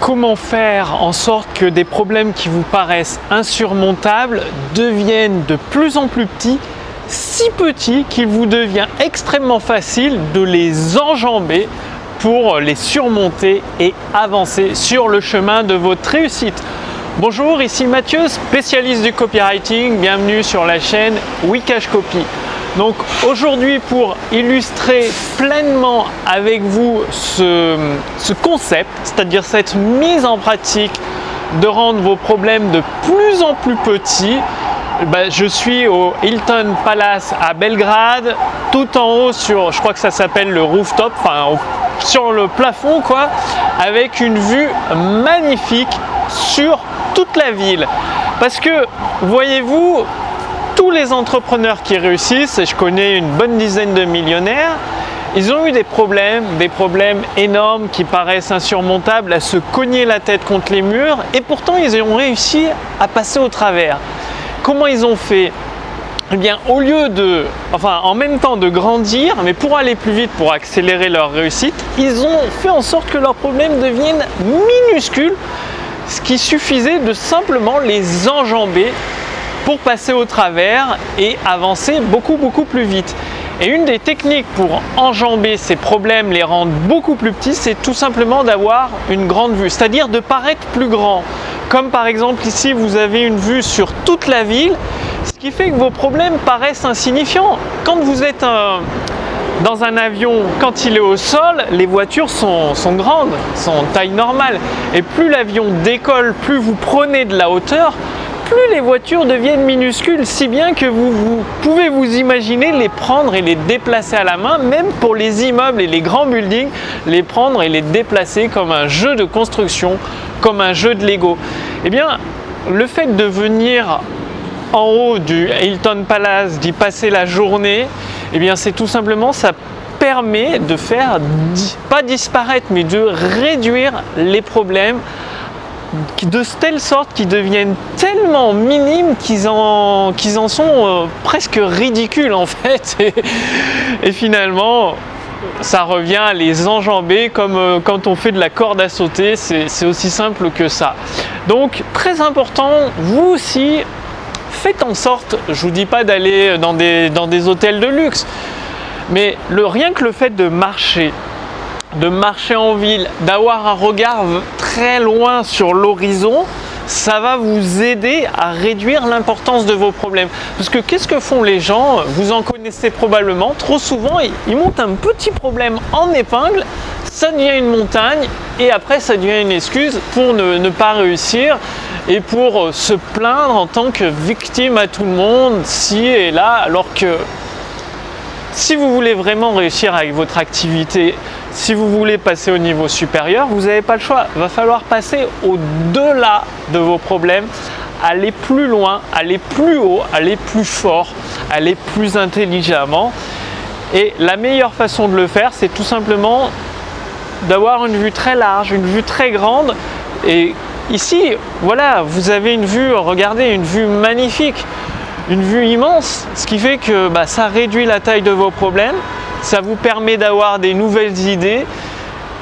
comment faire en sorte que des problèmes qui vous paraissent insurmontables deviennent de plus en plus petits, si petits qu'il vous devient extrêmement facile de les enjamber pour les surmonter et avancer sur le chemin de votre réussite? Bonjour, ici Mathieu, spécialiste du copywriting. Bienvenue sur la chaîne Wikash Copy. Donc aujourd'hui pour illustrer pleinement avec vous ce, concept, c'est-à-dire cette mise en pratique de rendre vos problèmes de plus en plus petits, ben, je suis au Hilton Palace à Belgrade, tout en haut sur, je crois que ça s'appelle le rooftop, enfin sur le plafond quoi, avec une vue magnifique sur toute la ville. Parce que, voyez-vous, tous les entrepreneurs qui réussissent, et je connais une bonne dizaine de millionnaires, ils ont eu des problèmes, des problèmes énormes qui paraissent insurmontables, à se cogner la tête contre les murs, et pourtant ils ont réussi à passer au travers. Comment ils ont fait? Eh bien, au lieu de, enfin, en même temps de grandir, mais pour aller plus vite, pour accélérer leur réussite, ils ont fait en sorte que leurs problèmes deviennent minuscules, ce qui suffisait de simplement les enjamber pour passer au travers et avancer beaucoup beaucoup plus vite. Et une des techniques pour enjamber ces problèmes, les rendre beaucoup plus petits, c'est tout simplement d'avoir une grande vue, c'est-à-dire de paraître plus grand. Comme par exemple ici, vous avez une vue sur toute la ville, ce qui fait que vos problèmes paraissent insignifiants. Quand vous êtes dans un avion, quand il est au sol, les voitures sont, sont grandes, sont taille normale. Et plus l'avion décolle, plus vous prenez de la hauteur, plus les voitures deviennent minuscules, si bien que vous, pouvez vous imaginer les prendre et les déplacer à la main, même pour les immeubles et les grands buildings, les prendre et les déplacer comme un jeu de construction, comme un jeu de Lego. Eh bien, le fait de venir en haut du Hilton Palace, d'y passer la journée, eh bien, c'est tout simplement ça permet de faire, pas disparaître, mais de réduire les problèmes de telle sorte qu'ils deviennent tellement minimes qu'ils en, en sont euh, presque ridicules en fait. Et, finalement, ça revient à les enjamber comme euh, quand on fait de la corde à sauter, c'est aussi simple que ça. Donc très important, vous aussi, faites en sorte, je vous dis pas d'aller dans des, dans des hôtels de luxe, mais le, rien que le fait de marcher, de marcher en ville, d'avoir un regard très loin sur l'horizon, ça va vous aider à réduire l'importance de vos problèmes. Parce que qu'est-ce que font les gens? Vous en connaissez probablement. Trop souvent, ils montent un petit problème en épingle, ça devient une montagne, et après, ça devient une excuse pour ne, ne pas réussir et pour se plaindre en tant que victime à tout le monde, ci et là, alors que si vous voulez vraiment réussir avec votre activité, si vous voulez passer au niveau supérieur, vous n'avez pas le choix. Il va falloir passer au-delà de vos problèmes, aller plus loin, aller plus haut, aller plus fort, aller plus intelligemment. Et la meilleure façon de le faire, c'est tout simplement d'avoir une vue très large, une vue très grande. Et ici, voilà, vous avez une vue, regardez, une vue magnifique une vue immense, ce qui fait que bah, ça réduit la taille de vos problèmes, ça vous permet d'avoir des nouvelles idées.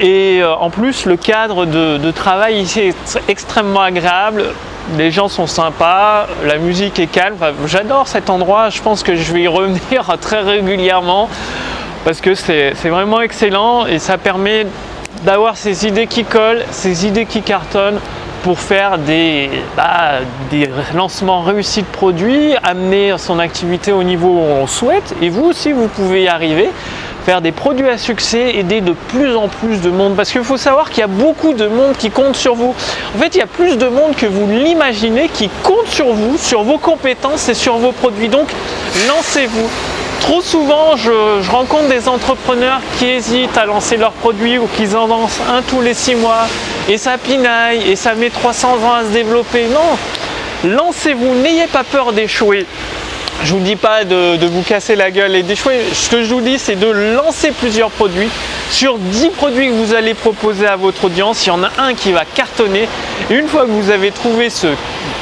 Et euh, en plus le cadre de, travail ici est extrêmement agréable, les gens sont sympas, la musique est calme, j'adore cet endroit, je pense que je vais y revenir très régulièrement parce que c'est vraiment excellent et ça permet d'avoir ces idées qui collent, ces idées qui cartonnent pour faire des, bah, des lancements réussis de produits, amener son activité au niveau où on souhaite. Et vous aussi, vous pouvez y arriver faire des produits à succès, aider de plus en plus de monde. Parce qu'il faut savoir qu'il y a beaucoup de monde qui compte sur vous. En fait, il y a plus de monde que vous l'imaginez qui compte sur vous, sur vos compétences et sur vos produits. Donc, lancez-vous. Trop souvent, je, rencontre des entrepreneurs qui hésitent à lancer leurs produits ou qui en lancent un tous les six mois et ça pinaille et ça met 300 ans à se développer. Non, lancez-vous, n'ayez pas peur d'échouer. Je vous dis pas de, vous casser la gueule et d'échouer. Ce que je vous dis, c'est de lancer plusieurs produits. Sur 10 produits que vous allez proposer à votre audience, il y en a un qui va cartonner. Une fois que vous avez trouvé ce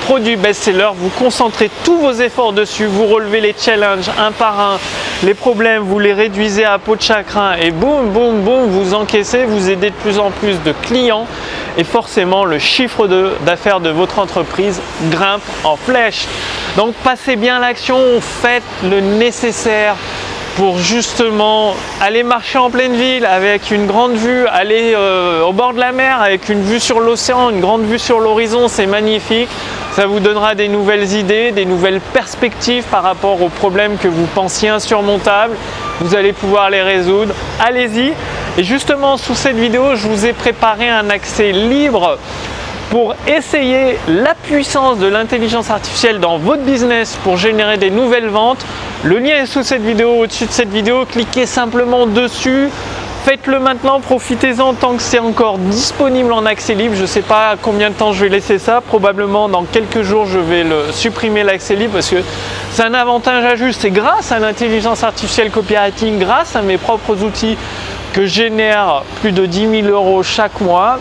produit best-seller, vous concentrez tous vos efforts dessus, vous relevez les challenges un par un, les problèmes, vous les réduisez à peau de chagrin et boum, boum, boum, vous encaissez, vous aidez de plus en plus de clients. Et forcément le chiffre d'affaires de, votre entreprise grimpe en flèche. Donc passez bien l'action, faites le nécessaire pour justement aller marcher en pleine ville avec une grande vue, aller euh, au bord de la mer avec une vue sur l'océan, une grande vue sur l'horizon, c'est magnifique. Ça vous donnera des nouvelles idées, des nouvelles perspectives par rapport aux problèmes que vous pensiez insurmontables. Vous allez pouvoir les résoudre. Allez-y. Et justement, sous cette vidéo, je vous ai préparé un accès libre pour essayer la puissance de l'intelligence artificielle dans votre business pour générer des nouvelles ventes. Le lien est sous cette vidéo, au-dessus de cette vidéo. Cliquez simplement dessus. Faites-le maintenant, profitez-en tant que c'est encore disponible en accès libre. Je ne sais pas combien de temps je vais laisser ça. Probablement dans quelques jours, je vais le supprimer l'accès libre parce que c'est un avantage à juste. Et grâce à l'intelligence artificielle copywriting, grâce à mes propres outils que génère plus de 10 000 euros chaque mois,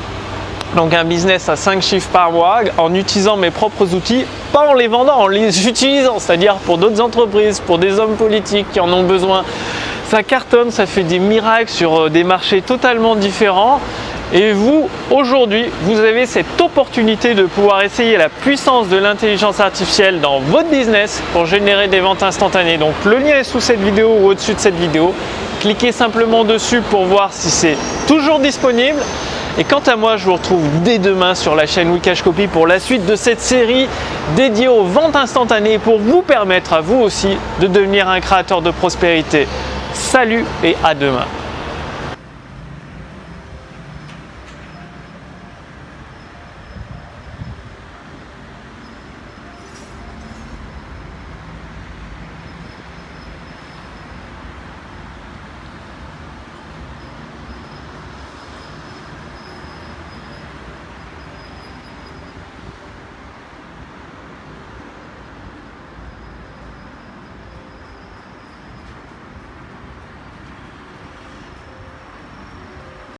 donc un business à 5 chiffres par mois en utilisant mes propres outils, pas en les vendant, en les utilisant, c'est-à-dire pour d'autres entreprises, pour des hommes politiques qui en ont besoin. Ça cartonne, ça fait des miracles sur euh, des marchés totalement différents. Et vous, aujourd'hui, vous avez cette opportunité de pouvoir essayer la puissance de l'intelligence artificielle dans votre business pour générer des ventes instantanées. Donc le lien est sous cette vidéo ou au-dessus de cette vidéo. Cliquez simplement dessus pour voir si c'est toujours disponible. Et quant à moi, je vous retrouve dès demain sur la chaîne Wikash Copy pour la suite de cette série dédiée aux ventes instantanées pour vous permettre à vous aussi de devenir un créateur de prospérité. Salut et à demain.